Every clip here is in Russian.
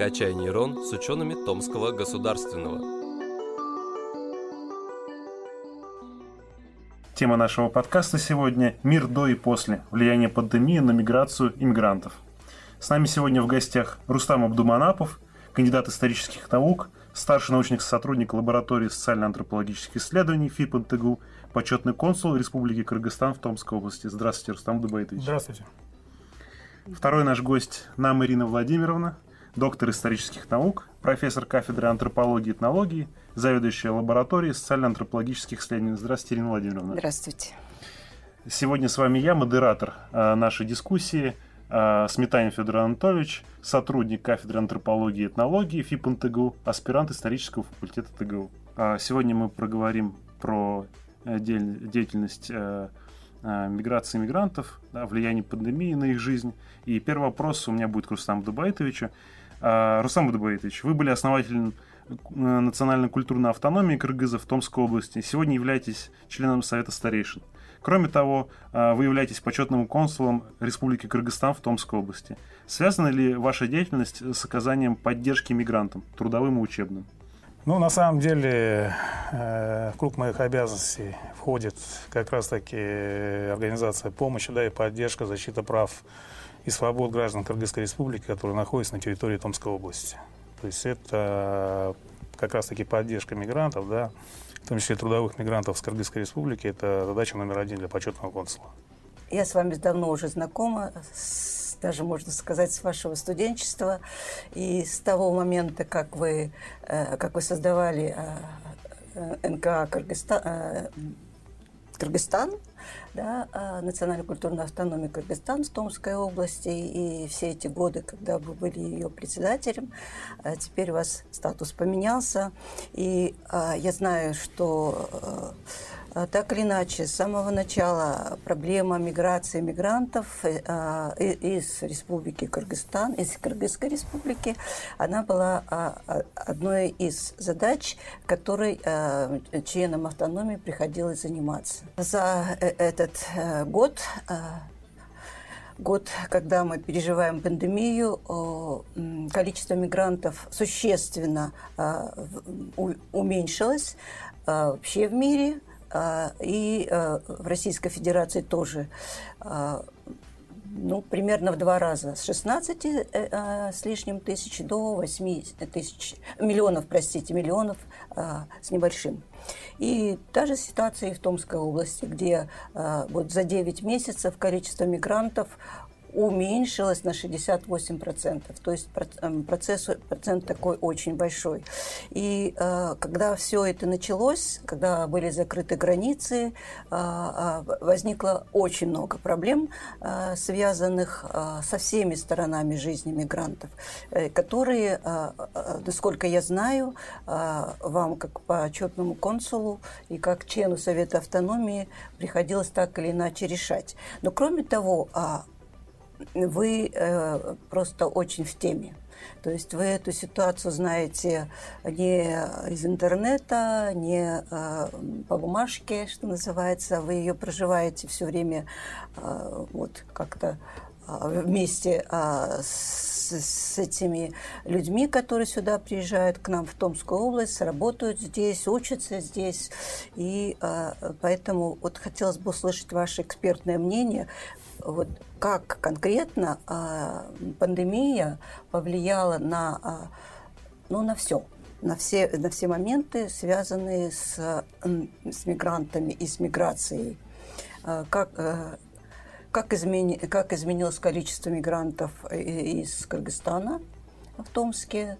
«Качай нейрон» с учеными Томского государственного. Тема нашего подкаста сегодня – «Мир до и после. Влияние пандемии на миграцию иммигрантов». С нами сегодня в гостях Рустам Абдуманапов, кандидат исторических наук, старший научный сотрудник лаборатории социально-антропологических исследований ФИП НТГУ, почетный консул Республики Кыргызстан в Томской области. Здравствуйте, Рустам Дубайтович. Здравствуйте. Второй наш гость – нам Ирина Владимировна, доктор исторических наук, профессор кафедры антропологии и этнологии, заведующая лабораторией социально-антропологических исследований. Здравствуйте, Ирина Владимировна. Здравствуйте. Сегодня с вами я, модератор э, нашей дискуссии, э, Сметанин Федор Анатольевич, сотрудник кафедры антропологии и этнологии ФИП НТГУ, аспирант исторического факультета ТГУ. А сегодня мы проговорим про э, деятельность э, э, миграции мигрантов, да, влияние пандемии на их жизнь. И первый вопрос у меня будет к Рустаму Дубайтовичу. А, Рустам Дубайтович, вы были основателем национальной культурной автономии кыргызов в Томской области. Сегодня являетесь членом Совета старейшин. Кроме того, вы являетесь почетным консулом Республики Кыргызстан в Томской области. Связана ли ваша деятельность с оказанием поддержки мигрантам, трудовым и учебным? Ну, на самом деле, в круг моих обязанностей входит как раз-таки организация помощи да, и поддержка, защита прав и свобод граждан Кыргызской республики, которые находятся на территории Томской области. То есть это как раз-таки поддержка мигрантов, да, в том числе трудовых мигрантов с Кыргызской республики, это задача номер один для почетного консула. Я с вами давно уже знакома, с, даже можно сказать, с вашего студенчества. И с того момента, как вы, э, как вы создавали э, э, НК Кыргызстан, Кыргызстан, да, национальной культурной автономии Кыргызстан в Томской области, и все эти годы, когда вы были ее председателем, теперь у вас статус поменялся, и я знаю, что так или иначе, с самого начала проблема миграции мигрантов из Республики Кыргызстан, из Кыргызской республики, она была одной из задач, которой членам автономии приходилось заниматься. За этот год год, когда мы переживаем пандемию, количество мигрантов существенно уменьшилось вообще в мире. И в Российской Федерации тоже ну, примерно в два раза. С 16 э, с лишним тысяч до 8 тысяч, миллионов, простите, миллионов с небольшим. И та же ситуация и в Томской области, где вот за 9 месяцев количество мигрантов уменьшилось на 68%. То есть эм, процесс, процент такой очень большой. И э, когда все это началось, когда были закрыты границы, э, э, возникло очень много проблем, связанных со всеми сторонами жизни мигрантов, которые, насколько я знаю, вам как почетному консулу и как члену Совета автономии приходилось так или иначе решать. Но кроме того, э, вы э, просто очень в теме. То есть вы эту ситуацию знаете не из интернета, не э, по бумажке, что называется. Вы ее проживаете все время э, вот как-то вместе э, с, с этими людьми, которые сюда приезжают к нам в Томскую область, работают здесь, учатся здесь. И э, поэтому вот хотелось бы услышать ваше экспертное мнение вот как конкретно а, пандемия повлияла на, а, ну, на все, на все, на все моменты, связанные с, с мигрантами и с миграцией. А, как, а, как, измени, как изменилось количество мигрантов из Кыргызстана в Томске,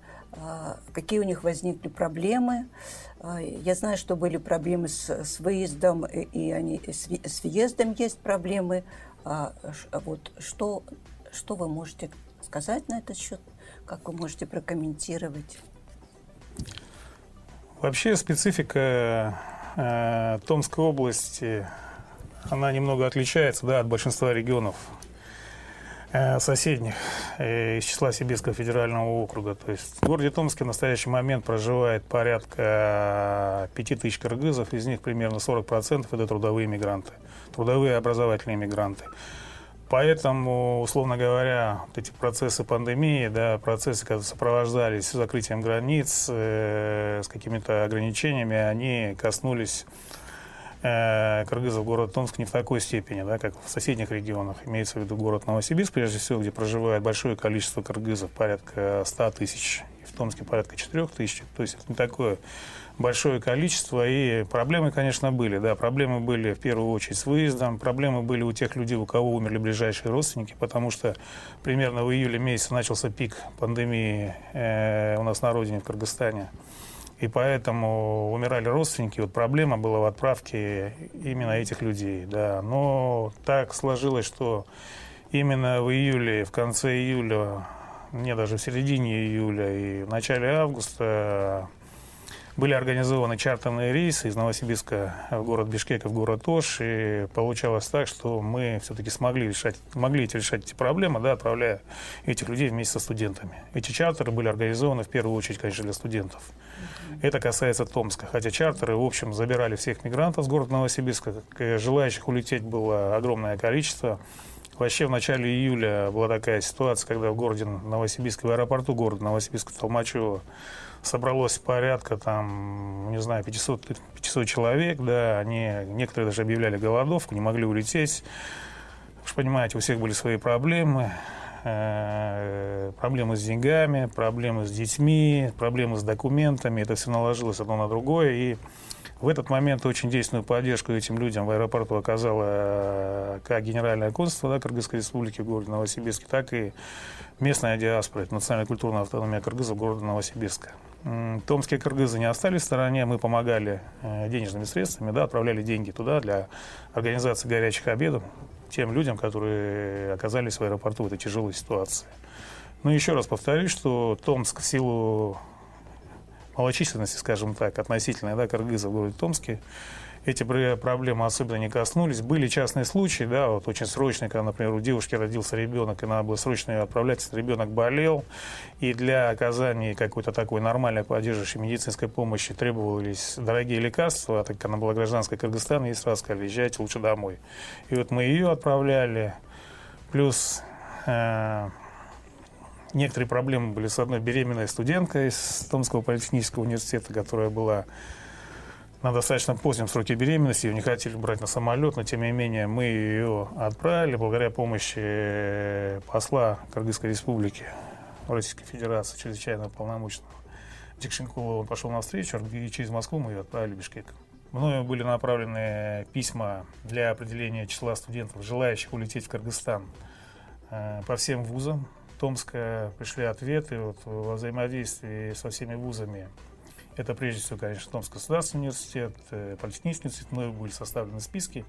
какие у них возникли проблемы. Я знаю, что были проблемы с, с выездом, и они, с въездом есть проблемы. А, вот что, что вы можете сказать на этот счет? Как вы можете прокомментировать? Вообще специфика э, Томской области, она немного отличается да, от большинства регионов соседних э, из числа Сибирского федерального округа. То есть в городе Томске в настоящий момент проживает порядка 5 тысяч кыргызов, из них примерно 40% это трудовые мигранты трудовые образовательные мигранты. Поэтому, условно говоря, вот эти процессы пандемии, да, процессы, которые сопровождались закрытием границ, э, с какими-то ограничениями, они коснулись э, кыргызов город Томск не в такой степени, да, как в соседних регионах. Имеется в виду город Новосибирск, прежде всего, где проживает большое количество кыргызов, порядка 100 тысяч, и в Томске порядка 4 тысяч. То есть это не такое большое количество, и проблемы, конечно, были. Да, проблемы были в первую очередь с выездом, проблемы были у тех людей, у кого умерли ближайшие родственники, потому что примерно в июле месяце начался пик пандемии э, у нас на родине, в Кыргызстане. И поэтому умирали родственники. Вот проблема была в отправке именно этих людей. Да. Но так сложилось, что именно в июле, в конце июля, не даже в середине июля и в начале августа были организованы чартерные рейсы из Новосибирска в город Бишкек и в город Ош, и получалось так, что мы все-таки смогли решать, могли решать эти проблемы, да, отправляя этих людей вместе со студентами. Эти чартеры были организованы в первую очередь, конечно, для студентов. Это касается Томска, хотя чартеры, в общем, забирали всех мигрантов с города Новосибирска, желающих улететь было огромное количество. Вообще в начале июля была такая ситуация, когда в городе Новосибирске, в аэропорту города Новосибирска Толмачева собралось порядка там, не знаю, 500, 500 человек, да, они, некоторые даже объявляли голодовку, не могли улететь. Вы же понимаете, у всех были свои проблемы, э, проблемы с деньгами, проблемы с детьми, проблемы с документами, это все наложилось одно на другое, и в этот момент очень действенную поддержку этим людям в аэропорту оказала э, как Генеральное консульство да, Кыргызской республики в городе Новосибирске, так и местная диаспора, национальная культурная автономия кыргызов города Новосибирска. Томские кыргызы не остались в стороне, мы помогали э, денежными средствами, да, отправляли деньги туда для организации горячих обедов тем людям, которые оказались в аэропорту в этой тяжелой ситуации. Но еще раз повторюсь, что Томск в силу малочисленности, скажем так, относительной да, кыргызов в городе Томске, эти проблемы особенно не коснулись. Были частные случаи, да, вот очень срочные, когда, например, у девушки родился ребенок, и надо было срочно ее отправлять, если ребенок болел, и для оказания какой-то такой нормальной поддерживающей медицинской помощи требовались дорогие лекарства, а так как она была гражданской Кыргызстана, ей сразу сказали, езжайте лучше домой. И вот мы ее отправляли, плюс э, некоторые проблемы были с одной беременной студенткой из Томского политехнического университета, которая была на достаточно позднем сроке беременности, ее не хотели брать на самолет, но тем не менее мы ее отправили благодаря помощи э, посла Кыргызской республики Российской Федерации, чрезвычайно полномочного Дикшенкова. Он пошел навстречу, и через Москву мы ее отправили в Бишкек. Мною были направлены письма для определения числа студентов, желающих улететь в Кыргызстан э, по всем вузам. Томска пришли ответы вот, во взаимодействии со всеми вузами это прежде всего, конечно, Томский государственный университет, э, Политехнический университет, мной были составлены списки.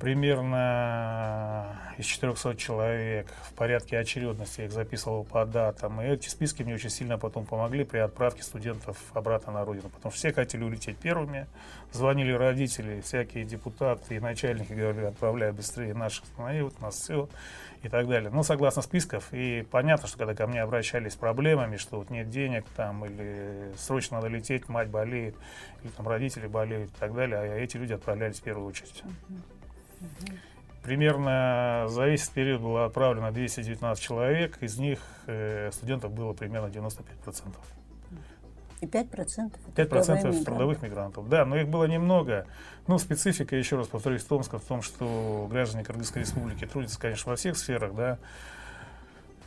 Примерно из 400 человек в порядке очередности я их записывал по датам. И эти списки мне очень сильно потом помогли при отправке студентов обратно на родину. Потому что все хотели улететь первыми. Звонили родители, всякие депутаты и начальники говорили, отправляй быстрее наших сыновей, вот нас все и так далее. Ну, согласно списков, и понятно, что когда ко мне обращались с проблемами, что вот нет денег там, или срочно надо лететь, мать болеет, или там родители болеют и так далее, а эти люди отправлялись в первую очередь. Примерно за весь период было отправлено 219 человек, из них э, студентов было примерно 95%. И 5%? 5% трудовых мигрантов. Да, но их было немного. Ну, специфика, еще раз повторюсь, Томска в том, что граждане Кыргызской республики трудятся, конечно, во всех сферах, да,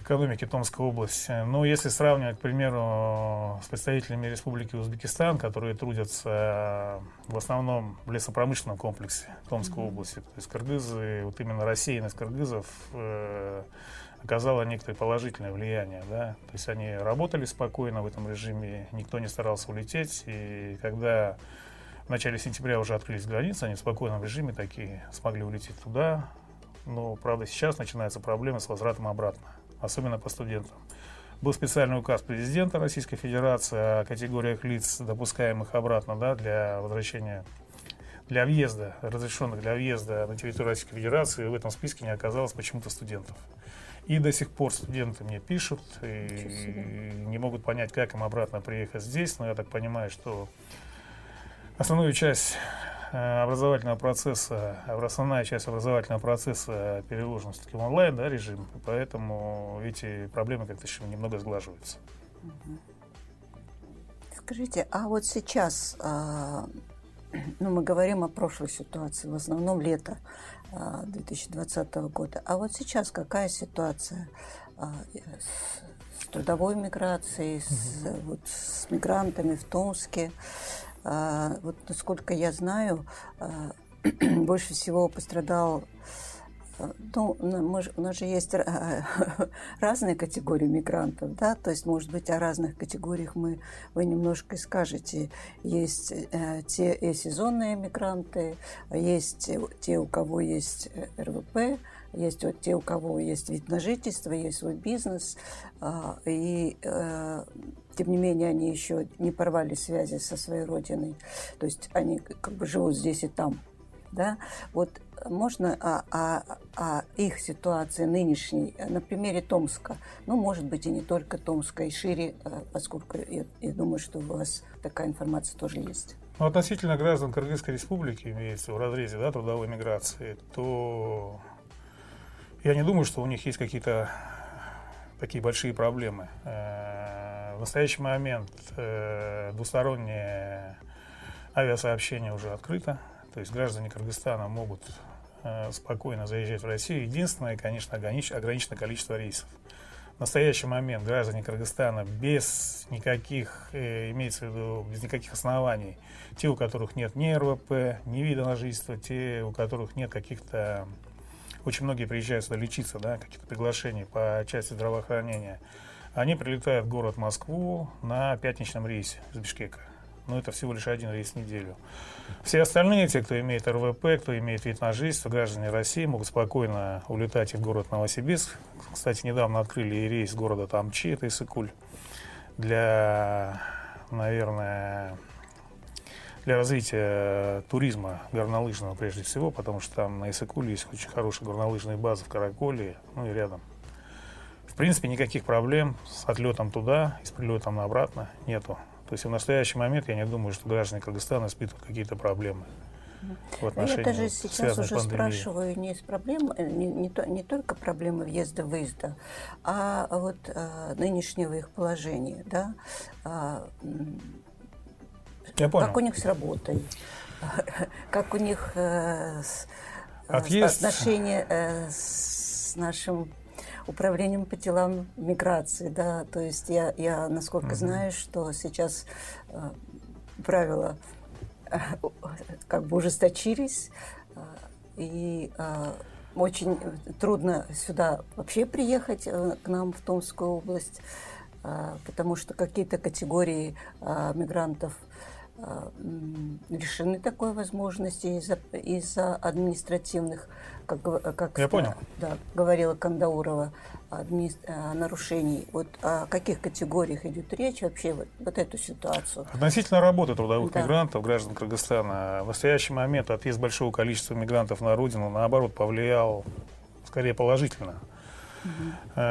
экономики Томской области. Но если сравнивать, к примеру, с представителями Республики Узбекистан, которые трудятся в основном в лесопромышленном комплексе Томской mm-hmm. области, то есть кыргызы, вот именно рассеянность кыргызов э, оказала некоторое положительное влияние. Да? То есть они работали спокойно в этом режиме, никто не старался улететь. И когда в начале сентября уже открылись границы, они в спокойном режиме такие смогли улететь туда. Но, правда, сейчас начинаются проблемы с возвратом обратно, особенно по студентам. Был специальный указ президента Российской Федерации о категориях лиц, допускаемых обратно да, для возвращения для въезда, разрешенных для въезда на территорию Российской Федерации, в этом списке не оказалось почему-то студентов. И до сих пор студенты мне пишут и не могут понять, как им обратно приехать здесь. Но я так понимаю, что основную часть образовательного процесса, основная часть образовательного процесса переложена все-таки в онлайн да, режим, поэтому эти проблемы как-то еще немного сглаживаются. Скажите, а вот сейчас, а, ну, мы говорим о прошлой ситуации, в основном лето 2020 а, года, а вот сейчас какая ситуация а, с трудовой миграцией, с, вот, с мигрантами в Томске? Вот насколько я знаю, больше всего пострадал ну, мы, у нас же есть разные категории мигрантов, да, то есть, может быть, о разных категориях мы, вы немножко скажете. Есть э, те и сезонные мигранты, есть те, у кого есть э, РВП, есть вот те, у кого есть вид на жительство, есть свой бизнес, э, и э, тем не менее они еще не порвали связи со своей родиной, то есть они как бы живут здесь и там, да, вот можно о, о, о их ситуации нынешней на примере Томска. Ну, может быть, и не только Томска, и шире, э, поскольку я, я думаю, что у вас такая информация тоже есть. Ну, относительно граждан Кыргызской республики, имеется в разрезе да, трудовой миграции, то я не думаю, что у них есть какие-то такие большие проблемы. Э, в настоящий момент э, двустороннее авиасообщение уже открыто. То есть граждане Кыргызстана могут э, спокойно заезжать в Россию. Единственное, конечно, ограниченное количество рейсов. В настоящий момент граждане Кыргызстана без никаких, имеется в виду, без никаких оснований, те, у которых нет ни РВП, ни вида на жительство, те, у которых нет каких-то... Очень многие приезжают сюда лечиться, да, каких-то приглашений по части здравоохранения. Они прилетают в город Москву на пятничном рейсе из Бишкека но это всего лишь один рейс в неделю. Все остальные, те, кто имеет РВП, кто имеет вид на жительство, граждане России могут спокойно улетать и в город Новосибирск. Кстати, недавно открыли и рейс города Тамчи, это Исыкуль, для, наверное, для развития туризма горнолыжного прежде всего, потому что там на Исыкуле есть очень хорошая горнолыжная база в Караколе, ну и рядом. В принципе, никаких проблем с отлетом туда и с прилетом обратно нету. То есть в настоящий момент я не думаю, что граждане Кыргызстана испытывают какие-то проблемы. В отношении, я даже сейчас уже спрашиваю не, с проблем, э, не, не, то, не только проблемы въезда-выезда, а вот а, нынешнего их положения. Да? А, я понял. Как у них с работой, как у них а, Отъезд. отношения а, с нашим управлением по делам миграции, да, то есть я, я насколько угу. знаю, что сейчас э, правила э, как бы ужесточились, э, и э, очень трудно сюда вообще приехать э, к нам в Томскую область, э, потому что какие-то категории э, мигрантов э, лишены такой возможности из-за из административных как, как Я понял. Да, говорила Кандаурова, адми... Э, нарушений. Вот о каких категориях идет речь вообще, вот, вот эту ситуацию? Относительно работы трудовых да. мигрантов, граждан Кыргызстана, в настоящий момент отъезд большого количества мигрантов на родину, наоборот, повлиял скорее положительно. Угу.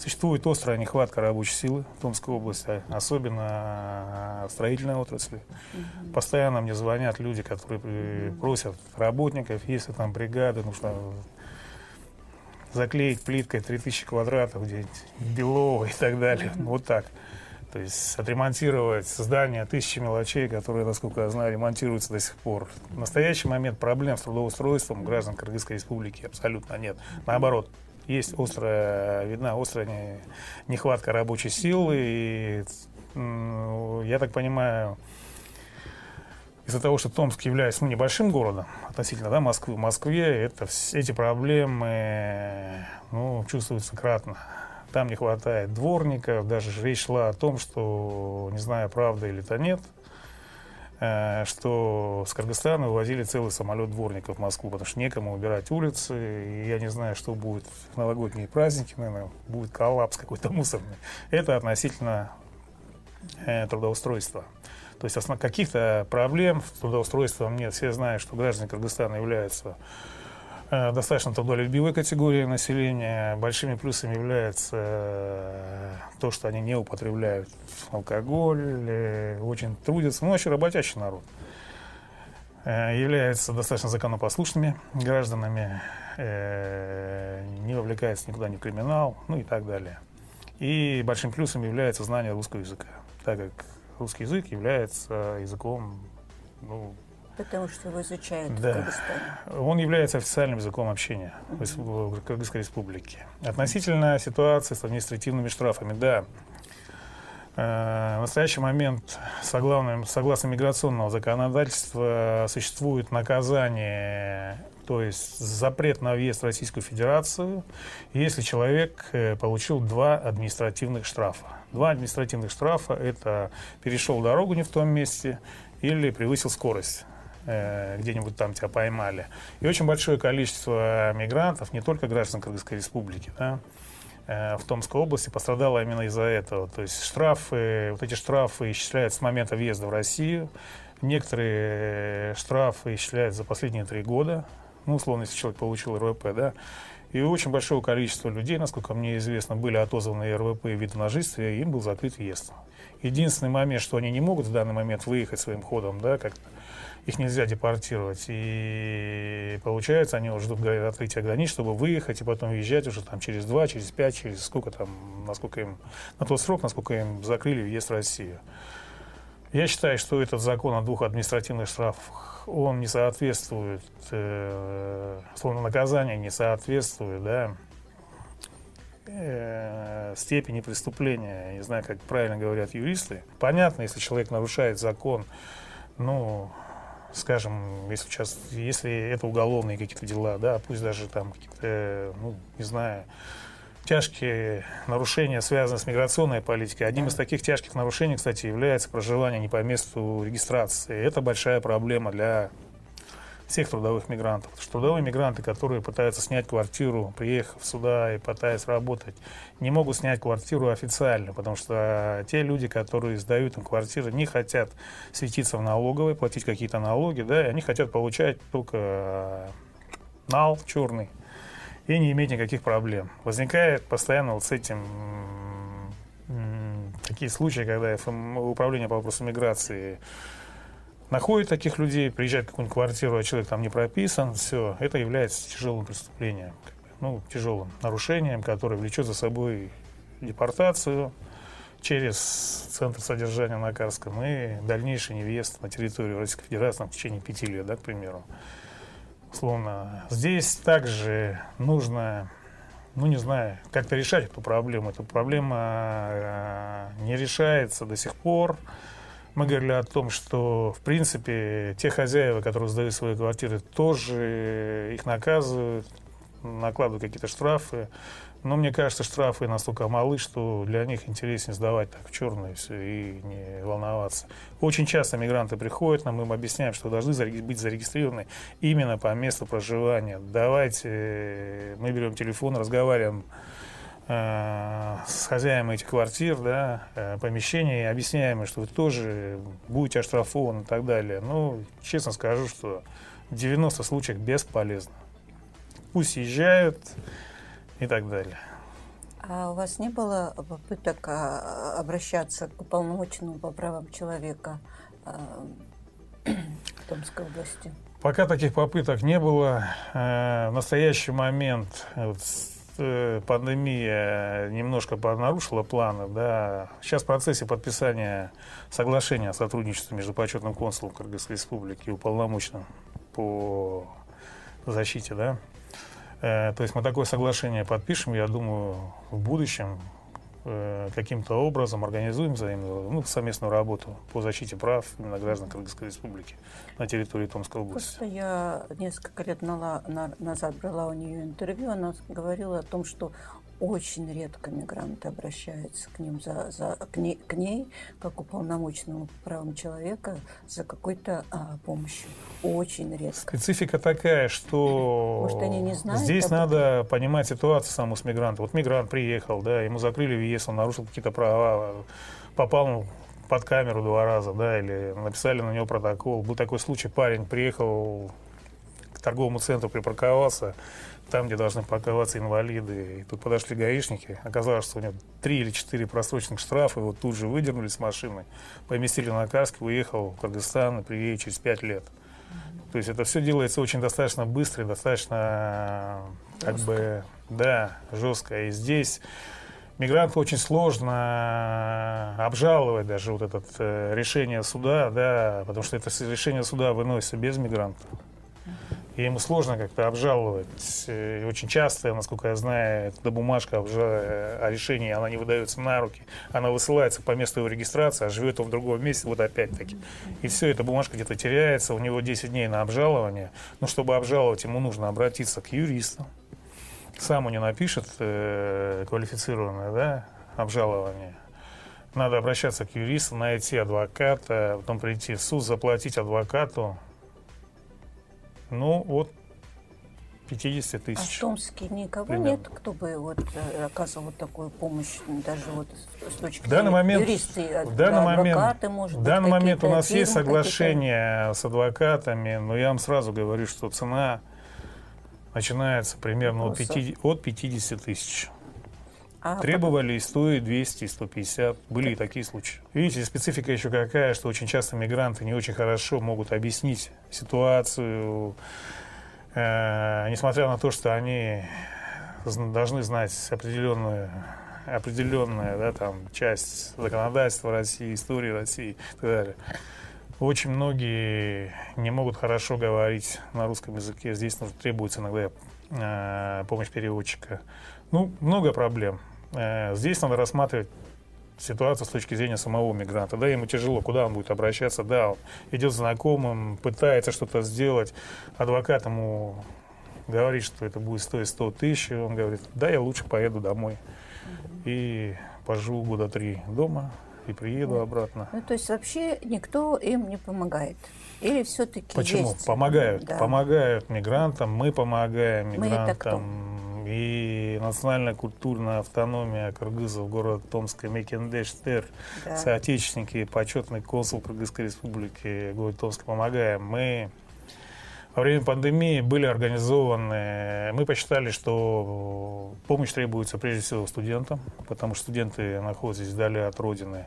Существует острая нехватка рабочей силы в Томской области, особенно в строительной отрасли. Угу. Постоянно мне звонят люди, которые просят работников, если там бригады, нужно заклеить плиткой 3000 квадратов где-нибудь, Белово и так далее. Угу. Вот так. То есть отремонтировать здание, тысячи мелочей, которые, насколько я знаю, ремонтируются до сих пор. В настоящий момент проблем с трудоустройством граждан Кыргызской республики абсолютно нет. Наоборот, есть острая, видна острая нехватка рабочей силы. И, я так понимаю, из-за того, что Томск является ну, небольшим городом относительно да, Москвы, в Москве это, эти проблемы ну, чувствуются кратно. Там не хватает дворников, даже речь шла о том, что, не знаю, правда или это нет – что с Кыргызстана вывозили целый самолет дворников в Москву, потому что некому убирать улицы. И я не знаю, что будет в новогодние праздники, наверное, будет коллапс какой-то мусорный. Это относительно э, трудоустройства. То есть каких-то проблем с трудоустройством нет. Все знают, что граждане Кыргызстана являются э, достаточно трудолюбивой категории населения. Большими плюсами является э, то, что они не употребляют алкоголь, э, очень трудятся, ну, вообще работящий народ. Э, являются достаточно законопослушными гражданами, э, не вовлекается никуда ни в криминал, ну и так далее. И большим плюсом является знание русского языка, так как русский язык является языком, ну, Потому что его изучают в Да. Кыргызстане. он является официальным языком общения в Рес- в Кыргызской республике. Относительно ситуации с административными штрафами, да. Э, В настоящий момент, согласно, согласно миграционного законодательства, существует наказание, то есть запрет на въезд в Российскую Федерацию, если человек э, получил два административных штрафа. Два административных штрафа – это перешел дорогу не в том месте или превысил скорость где-нибудь там тебя поймали. И очень большое количество мигрантов, не только граждан Кыргызской республики, да, э, в Томской области пострадало именно из-за этого. То есть штрафы, вот эти штрафы исчисляются с момента въезда в Россию. Некоторые э, штрафы исчисляются за последние три года. Ну, условно, если человек получил РВП, да. И очень большого количества людей, насколько мне известно, были отозваны РВП и жительство, и им был закрыт въезд. Единственный момент, что они не могут в данный момент выехать своим ходом, да, как их нельзя депортировать. И получается, они уже ждут открытия границ, чтобы выехать и потом въезжать уже там через два, через пять, через сколько там, насколько им, на тот срок, насколько им закрыли въезд в Россию. Я считаю, что этот закон о двух административных штрафах, он не соответствует, э, словно наказание не соответствует, да, э, степени преступления. Не знаю, как правильно говорят юристы. Понятно, если человек нарушает закон, ну, скажем, если сейчас, если это уголовные какие-то дела, да, пусть даже там какие-то, ну, не знаю, тяжкие нарушения, связанные с миграционной политикой. Одним из таких тяжких нарушений, кстати, является проживание не по месту регистрации. Это большая проблема для всех трудовых мигрантов. Потому что трудовые мигранты, которые пытаются снять квартиру, приехав сюда и пытаясь работать, не могут снять квартиру официально, потому что те люди, которые сдают им квартиры, не хотят светиться в налоговой, платить какие-то налоги, да, и они хотят получать только э, нал черный и не иметь никаких проблем. Возникает постоянно вот с этим такие случаи, когда ФМ управление по вопросам миграции находит таких людей, приезжает в какую-нибудь квартиру, а человек там не прописан, все, это является тяжелым преступлением, ну, тяжелым нарушением, которое влечет за собой депортацию через центр содержания на Карском и дальнейший невъезд на территорию Российской Федерации в течение пяти лет, да, к примеру. Словно здесь также нужно, ну не знаю, как-то решать эту проблему. Эта проблема э, не решается до сих пор. Мы говорили о том, что, в принципе, те хозяева, которые сдают свои квартиры, тоже их наказывают, накладывают какие-то штрафы. Но мне кажется, штрафы настолько малы, что для них интереснее сдавать так в черное все и не волноваться. Очень часто мигранты приходят, нам им объясняем, что должны быть зарегистрированы именно по месту проживания. Давайте, э, мы берем телефон, разговариваем э, с хозяином этих квартир, да, э, помещений, объясняем, что вы тоже будете оштрафованы и так далее. Ну, честно скажу, что в 90 случаях бесполезно. Пусть езжают и так далее. А у вас не было попыток а, обращаться к уполномоченному по правам человека а, Томской области? Пока таких попыток не было. Э, В настоящий момент э, пандемия немножко нарушила планы. Да. Сейчас в процессе подписания соглашения о сотрудничестве между почетным консулом Кыргызской Республики и уполномоченным по защите. Да. Э, То есть мы такое соглашение подпишем, я думаю, в будущем э, каким-то образом организуем взаимную, ну, совместную работу по защите прав именно граждан Кыргызской Республики на территории Томской области. Просто я несколько лет назад брала у нее интервью, она говорила о том, что очень редко мигранты обращаются к ним за, за к, ней, к ней, как уполномоченному по правам человека, за какой-то а, помощью. Очень редко. Специфика такая, что Может, они не знают здесь об надо понимать ситуацию саму с мигрантом. Вот мигрант приехал, да, ему закрыли въезд, он нарушил какие-то права, попал под камеру два раза, да, или написали на него протокол. Был такой случай, парень приехал к торговому центру припарковался, там, где должны парковаться инвалиды. И тут подошли гаишники. Оказалось, что у него три или четыре просроченных штрафа. Его тут же выдернули с машины, поместили на каске, уехал в Кыргызстан и приедет через пять лет. То есть это все делается очень достаточно быстро и достаточно, как жестко. бы, да, жестко. И здесь мигранту очень сложно обжаловать даже вот это э, решение суда, да, потому что это решение суда выносится без мигранта и ему сложно как-то обжаловать. И очень часто, насколько я знаю, эта бумажка о решении, она не выдается на руки, она высылается по месту его регистрации, а живет он в другом месте, вот опять-таки. И все, эта бумажка где-то теряется, у него 10 дней на обжалование. Но чтобы обжаловать, ему нужно обратиться к юристу. Сам он не напишет э, квалифицированное да, обжалование. Надо обращаться к юристу, найти адвоката, потом прийти в суд, заплатить адвокату, ну, от 50 тысяч. А в Томске никого примерно. нет, кто бы вот э, оказывал такую помощь, даже вот с точки в данный момент, юристы, в данный адвокаты, момент, может В данный момент у нас есть соглашение с адвокатами, но я вам сразу говорю, что цена начинается примерно от 50, от 50 тысяч. А Требовали и 100, и 200, и 150. Были и такие случаи. Видите, специфика еще какая, что очень часто мигранты не очень хорошо могут объяснить ситуацию, э, несмотря на то, что они должны знать определенную определенная да, там, часть законодательства России, истории России и так далее. Очень многие не могут хорошо говорить на русском языке. Здесь требуется иногда э, помощь переводчика. Ну, много проблем. Э, здесь надо рассматривать ситуацию с точки зрения самого мигранта. Да, ему тяжело, куда он будет обращаться. Да, он идет знакомым, пытается что-то сделать. Адвокат ему говорит, что это будет стоить 100 тысяч. Он говорит, да, я лучше поеду домой. И поживу года три дома и приеду ну, обратно. Ну, то есть вообще никто им не помогает? Или все-таки Почему? Есть? Помогают. Да. Помогают мигрантам, мы помогаем мигрантам. Мы и национальная культурная автономия кыргызов города Томска Мекендеш Тер, да. соотечественники, почетный консул Кыргызской республики город Томска помогаем. Мы во время пандемии были организованы, мы посчитали, что помощь требуется прежде всего студентам, потому что студенты находятся вдали от родины.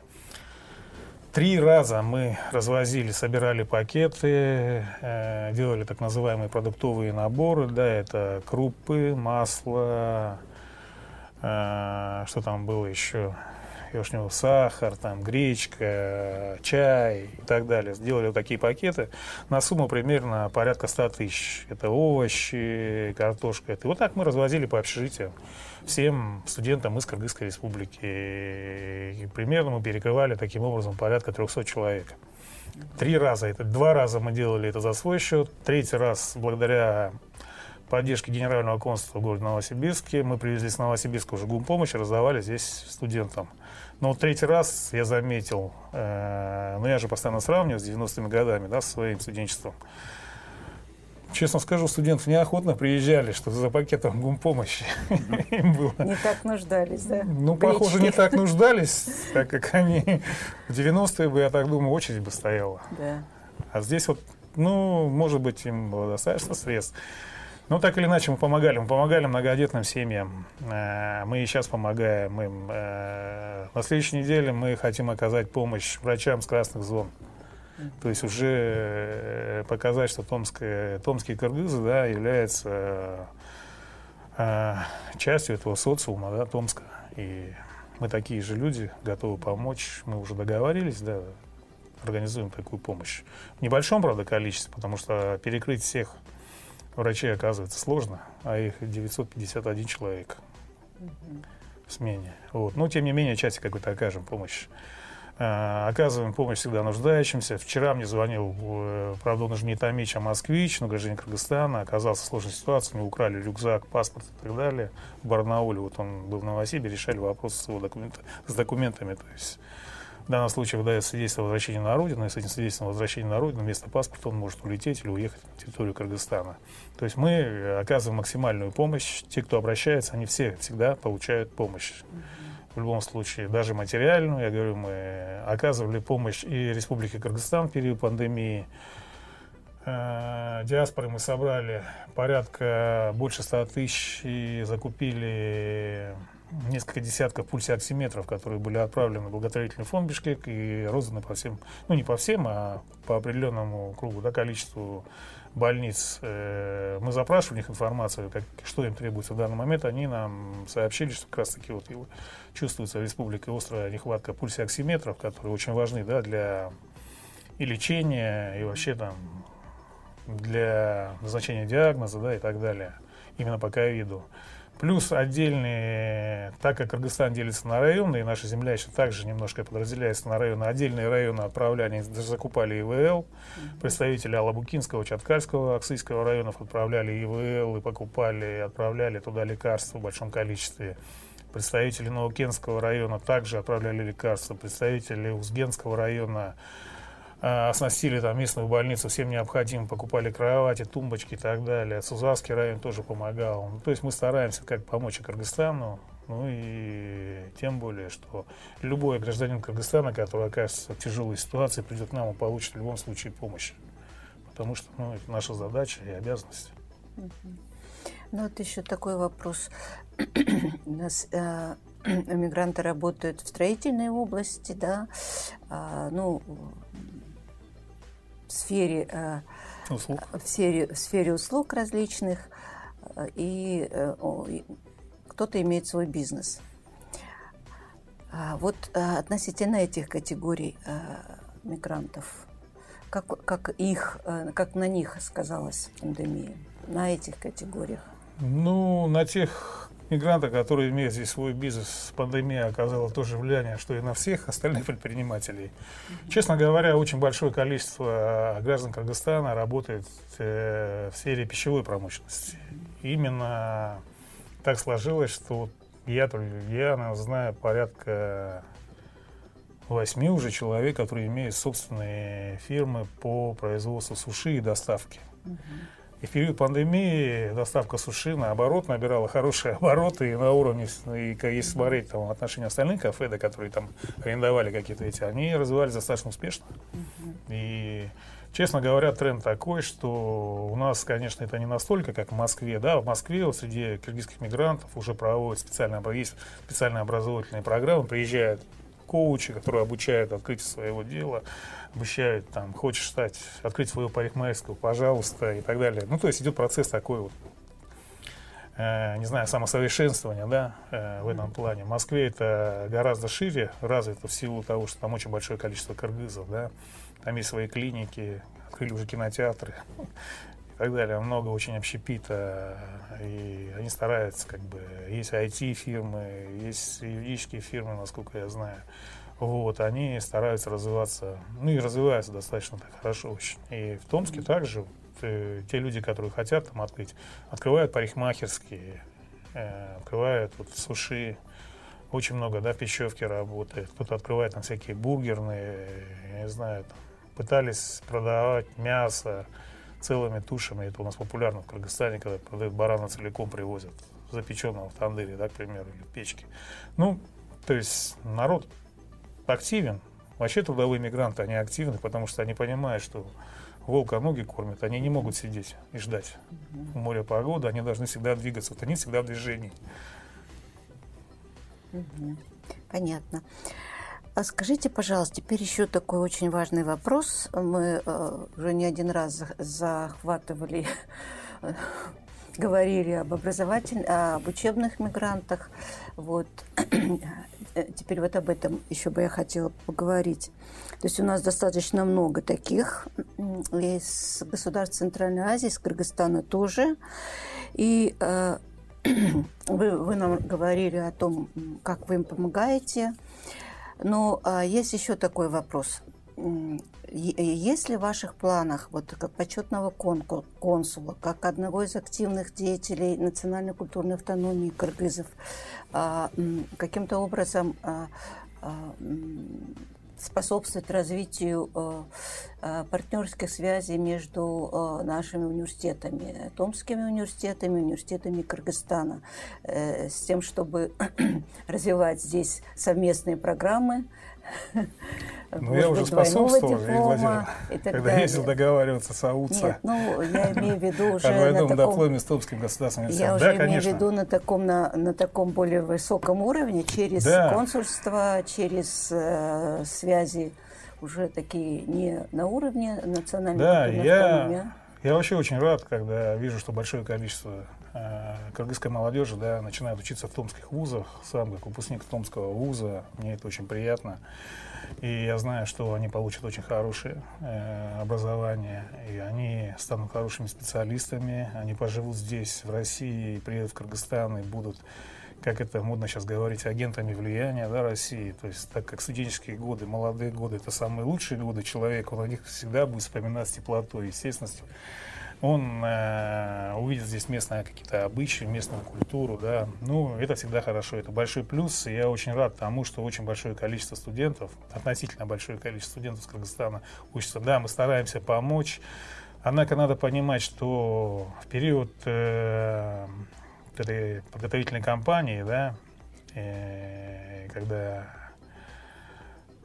Три раза мы развозили, собирали пакеты, э, делали так называемые продуктовые наборы. Да, это крупы, масло, э, что там было еще, вишневый сахар, там, гречка, чай и так далее. Сделали вот такие пакеты на сумму примерно порядка 100 тысяч. Это овощи, картошка. Это. Вот так мы развозили по общежитиям всем студентам из Кыргызской республики. И примерно мы перекрывали таким образом порядка 300 человек. Три раза, это два раза мы делали это за свой счет, третий раз благодаря поддержке Генерального консульства в городе Новосибирске мы привезли с Новосибирска уже гумпомощь раздавали здесь студентам. Но вот третий раз я заметил, э, ну я же постоянно сравниваю с 90-ми годами, да, со своим студенчеством. Честно скажу, студенты неохотно приезжали, что за пакетом гумпомощи им было. Не так нуждались, да? Ну, похоже, не так нуждались, так как они в 90-е бы, я так думаю, очередь бы стояла. Да. А здесь вот, ну, может быть, им было достаточно средств. Ну, так или иначе, мы помогали. Мы помогали многодетным семьям. Э, мы и сейчас помогаем им. Э, на следующей неделе мы хотим оказать помощь врачам с красных зон. То есть уже э, показать, что томские, томские кыргызы да, являются э, частью этого социума да, Томска. И мы такие же люди, готовы помочь. Мы уже договорились, да, организуем такую помощь. В небольшом, правда, количестве, потому что перекрыть всех врачей оказывается сложно, а их 951 человек в смене. Вот. Но, тем не менее, части какой-то окажем помощь. Э, оказываем помощь всегда нуждающимся. Вчера мне звонил, э, правда, он уже не Томич, а москвич, но гражданин Кыргызстана. Оказался в сложной ситуации, мне украли рюкзак, паспорт и так далее. В Барнауле, вот он был в Новосибе, решали вопрос с его документ, с документами. То есть в данном случае выдается свидетельство о возвращении на родину, и с этим свидетельством о возвращении на родину вместо паспорта он может улететь или уехать на территорию Кыргызстана. То есть мы оказываем максимальную помощь. Те, кто обращается, они все всегда получают помощь в любом случае, даже материальную. Я говорю, мы оказывали помощь и Республике Кыргызстан в период пандемии. э, диаспоры мы собрали порядка больше 100 тысяч и закупили несколько десятков пульсиоксиметров, которые были отправлены в благотворительный фонд Бишкек и розданы по всем, ну не по всем, а по определенному кругу, да, количеству больниц. Э, мы запрашивали у них информацию, как, что им требуется в данный момент. Они нам сообщили, что как раз таки вот чувствуется в республике острая нехватка пульсиоксиметров, которые очень важны да, для и лечения, и вообще там для назначения диагноза да, и так далее, именно по ковиду. Плюс отдельные, так как Кыргызстан делится на районы, и наша земля еще также немножко подразделяется на районы, отдельные районы отправляли, закупали ИВЛ, представители Алабукинского, Чаткальского, Аксийского районов отправляли ИВЛ и покупали, отправляли туда лекарства в большом количестве. Представители Новокенского района также отправляли лекарства, представители Узгенского района а, оснастили там местную больницу всем необходимым, покупали кровати, тумбочки и так далее. Сузавский район тоже помогал. Ну, то есть мы стараемся как помочь Кыргызстану, ну и тем более, что любой гражданин Кыргызстана, который окажется в тяжелой ситуации, придет к нам и получит в любом случае помощь. Потому что ну, это наша задача и обязанность. Ну вот еще такой вопрос. У нас э, мигранты работают в строительной области, да, а, ну, в сфере, э, услуг. в сфере, в сфере услуг различных, э, и э, кто-то имеет свой бизнес. А вот относительно этих категорий мигрантов, как, как, их, как на них сказалась пандемия, на этих категориях? Ну, на тех мигранта, который имеет здесь свой бизнес, пандемия оказала тоже влияние, что и на всех остальных предпринимателей. Честно говоря, очень большое количество граждан Кыргызстана работает э, в сфере пищевой промышленности. Именно так сложилось, что я, я знаю порядка восьми уже человек, которые имеют собственные фирмы по производству суши и доставки. Mm-hmm. И в период пандемии доставка суши, наоборот, набирала хорошие обороты и на уровне, и если смотреть там, отношения остальных кафе, да, которые там арендовали какие-то эти, они развивались достаточно успешно. И, честно говоря, тренд такой, что у нас, конечно, это не настолько, как в Москве. Да, в Москве вот, среди киргизских мигрантов уже проводят специальные, есть специальные образовательные программы, приезжают коучи, которые обучают открытию своего дела, обучают, там, хочешь стать, открыть свою парикмахерскую, пожалуйста, и так далее. Ну, то есть идет процесс такой вот, э, не знаю, самосовершенствования, да, э, в этом плане. В Москве это гораздо шире развито в силу того, что там очень большое количество кыргызов, да, там есть свои клиники, открыли уже кинотеатры и так далее. Много очень общепита, и они стараются, как бы, есть IT-фирмы, есть юридические фирмы, насколько я знаю. Вот, они стараются развиваться, ну и развиваются достаточно так хорошо очень. И в Томске также э, те люди, которые хотят там открыть, открывают парикмахерские, э, открывают вот суши, очень много, да, пищевки работает, кто-то открывает там всякие бургерные, я не знаю, там, пытались продавать мясо целыми тушами, это у нас популярно в Кыргызстане, когда продают барана целиком, привозят запеченного в тандыре, да, к примеру, или в печке. Ну, то есть народ активен. Вообще трудовые мигранты, они активны, потому что они понимают, что волка ноги кормят, они не могут сидеть и ждать. В море погода, они должны всегда двигаться, вот они всегда в движении. Понятно. А скажите, пожалуйста, теперь еще такой очень важный вопрос. Мы э, уже не один раз захватывали, говорили об образовательных, об учебных мигрантах. Вот. Э, теперь вот об этом еще бы я хотела поговорить. То есть у нас достаточно много таких из государств Центральной Азии, из Кыргызстана тоже. И э, вы, вы нам говорили о том, как вы им помогаете. Но э, есть еще такой вопрос. Есть ли в ваших планах, вот как почетного консула, как одного из активных деятелей национальной культурной автономии кыргызов, а, каким-то образом а, а, способствовать развитию партнерских связей между нашими университетами, томскими университетами, университетами Кыргызстана, э, с тем, чтобы развивать здесь совместные программы, Ну, я уже способствовал, диплома, и когда далее. ездил договариваться с АУЦА. Нет, ну, я имею в виду уже на таком... дипломе с Томским государственным Я уже имею в виду на таком, на, на таком более высоком уровне, через да. консульство, через э, связи уже такие не на уровне национального, да, я, я вообще очень рад, когда вижу, что большое количество э, кыргызской молодежи да, начинает учиться в томских вузах. Сам как выпускник томского вуза, мне это очень приятно. И я знаю, что они получат очень хорошее э, образование, и они станут хорошими специалистами, они поживут здесь, в России, приедут в Кыргызстан и будут, как это модно сейчас говорить, агентами влияния да, России. То есть, так как студенческие годы, молодые годы, это самые лучшие годы человека, он о них всегда будет вспоминать с теплотой, естественностью он э, увидит здесь местные какие-то обычаи, местную культуру, да. Ну, это всегда хорошо, это большой плюс. И я очень рад тому, что очень большое количество студентов, относительно большое количество студентов из Кыргызстана учатся. Да, мы стараемся помочь. Однако надо понимать, что в период э, этой подготовительной кампании, да, э, когда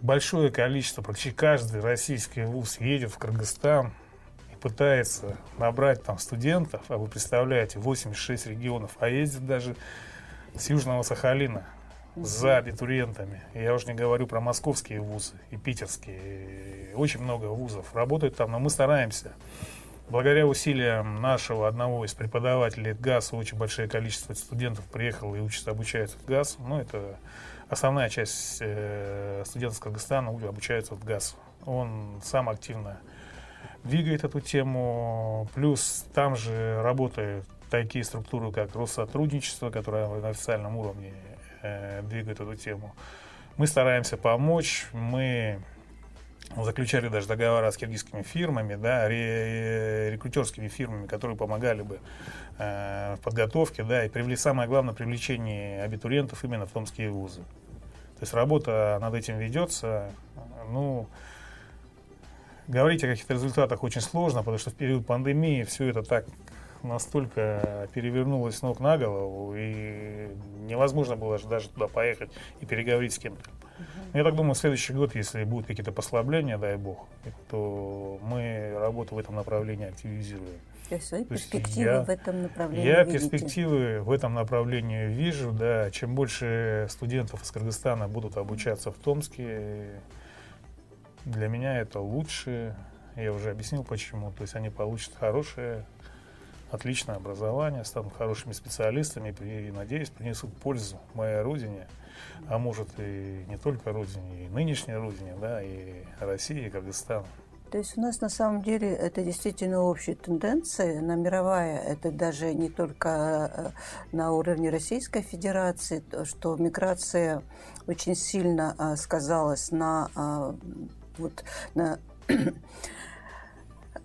большое количество, практически каждый российский вуз едет в Кыргызстан, пытается набрать там студентов, а вы представляете, 86 регионов, а ездит даже с Южного Сахалина за абитуриентами. Я уже не говорю про московские вузы и питерские. Очень много вузов работает там, но мы стараемся. Благодаря усилиям нашего одного из преподавателей ГАЗ очень большое количество студентов приехало и учатся, обучаются в ГАЗ. Ну, это основная часть э, студентов с Кыргызстана обучаются в ГАЗ. Он сам активно двигает эту тему. Плюс там же работают такие структуры, как Россотрудничество, которое на официальном уровне э, двигает эту тему. Мы стараемся помочь. Мы заключали даже договора с киргизскими фирмами, да, ре, рекрутерскими фирмами, которые помогали бы э, в подготовке, да, и привли, самое главное, привлечение абитуриентов именно в томские вузы. То есть работа над этим ведется. Ну, говорить о каких-то результатах очень сложно, потому что в период пандемии все это так настолько перевернулось с ног на голову, и невозможно было даже туда поехать и переговорить с кем-то. Я так думаю, в следующий год, если будут какие-то послабления, дай бог, то мы работу в этом направлении активизируем. То есть свои перспективы я, в этом направлении Я видите? перспективы в этом направлении вижу, да. Чем больше студентов из Кыргызстана будут обучаться в Томске, для меня это лучше. Я уже объяснил почему. То есть они получат хорошее, отличное образование, станут хорошими специалистами и, надеюсь, принесут пользу моей родине, а может и не только родине, и нынешней родине, да, и России, и Кыргызстану. То есть у нас на самом деле это действительно общая тенденция, она мировая, это даже не только э, на уровне Российской Федерации, что миграция очень сильно э, сказалась на э, вот на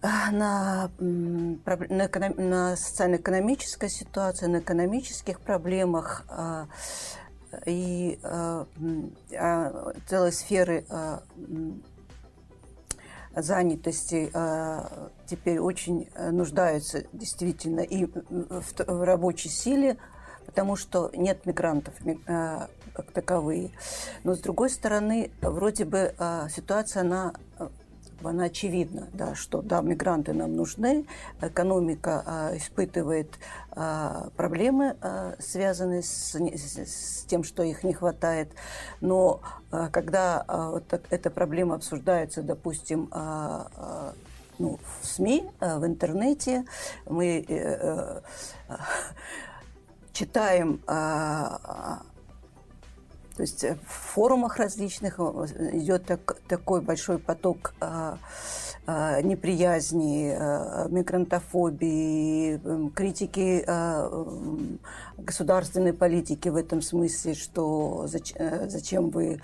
на, на, на социально-экономической ситуации, на экономических проблемах а, и а, а, целой сферы занятости теперь очень нуждаются действительно и в, рабочей силе, потому что нет мигрантов как таковые. Но с другой стороны, вроде бы а, ситуация, она она очевидна, да, что да, мигранты нам нужны, экономика а, испытывает а, проблемы, а, связанные с, с, тем, что их не хватает, но а, когда а, вот эта проблема обсуждается, допустим, а, а, ну, в СМИ, а, в интернете, мы а, а, читаем а, то есть э, в форумах различных э, идет так, такой большой поток а, неприязни, а, мигрантофобии, критики государственной политики в этом смысле, что зачем, зачем вы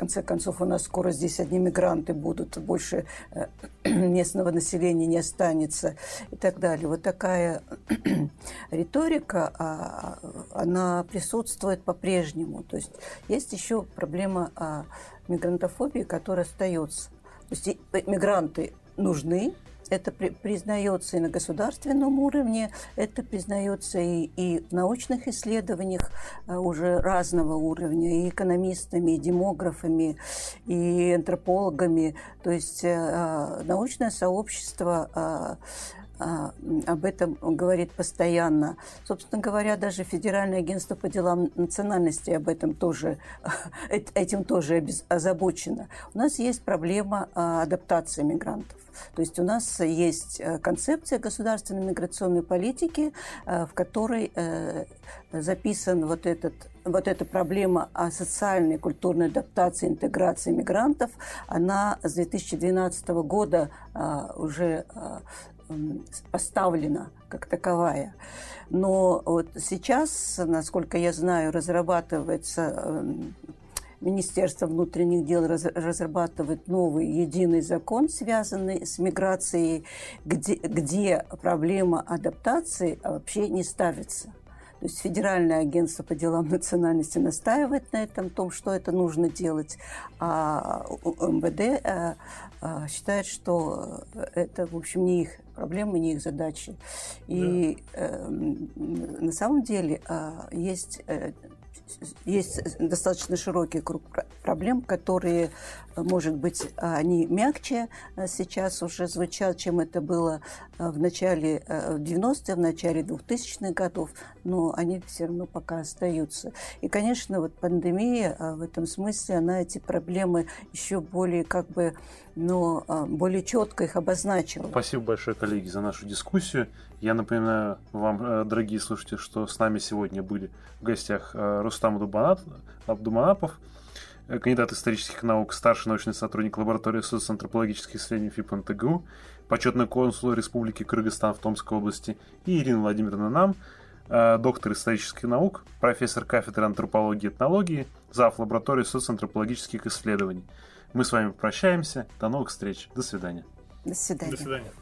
конце концов, у нас скоро здесь одни мигранты будут, больше э, местного населения не останется и так далее. Вот такая риторика, а, она присутствует по-прежнему. То есть есть еще проблема а, мигрантофобии, которая остается. То есть мигранты нужны, это при, признается и на государственном уровне, это признается и, и в научных исследованиях э, уже разного уровня, и экономистами, и демографами, и антропологами. То есть э, научное сообщество а, об этом говорит постоянно. Собственно говоря, даже Федеральное агентство по делам национальности об этом тоже, этим тоже озабочено. У нас есть проблема а, адаптации мигрантов. То есть у нас есть э, концепция государственной миграционной политики, э, в которой э, записан вот, этот, вот эта проблема о социальной и культурной адаптации, интеграции мигрантов. Она с 2012 года уже поставлена как таковая. Но вот сейчас, насколько я знаю, разрабатывается эм, Министерство внутренних дел разрабатывает новый единый закон, связанный с миграцией, где, где проблема адаптации вообще не ставится. То есть Федеральное агентство по делам национальности настаивает на этом, том, что это нужно делать, а МВД э, э, считает, что это, в общем, не их проблемы, не их задачи. И да. э, на самом деле э, есть э, есть достаточно широкий круг проблем, которые, может быть, они мягче э, сейчас уже звучат, чем это было э, в начале 90-х, э, в начале 2000-х годов, но они все равно пока остаются. И, конечно, вот пандемия в этом смысле, она эти проблемы еще более как бы но более четко их обозначила. Спасибо большое, коллеги, за нашу дискуссию. Я напоминаю вам, э, дорогие слушатели, что с нами сегодня были в гостях э, Рустам Абдуманапов, э, кандидат исторических наук, старший научный сотрудник лаборатории социоантропологических исследований ФИПНТГУ, почетный консул Республики Кыргызстан в Томской области, и Ирина Владимировна Нам, доктор исторических наук, профессор кафедры антропологии и этнологии, зав. лаборатории социоантропологических исследований. Мы с вами прощаемся. До новых встреч. До свидания. До свидания. До свидания.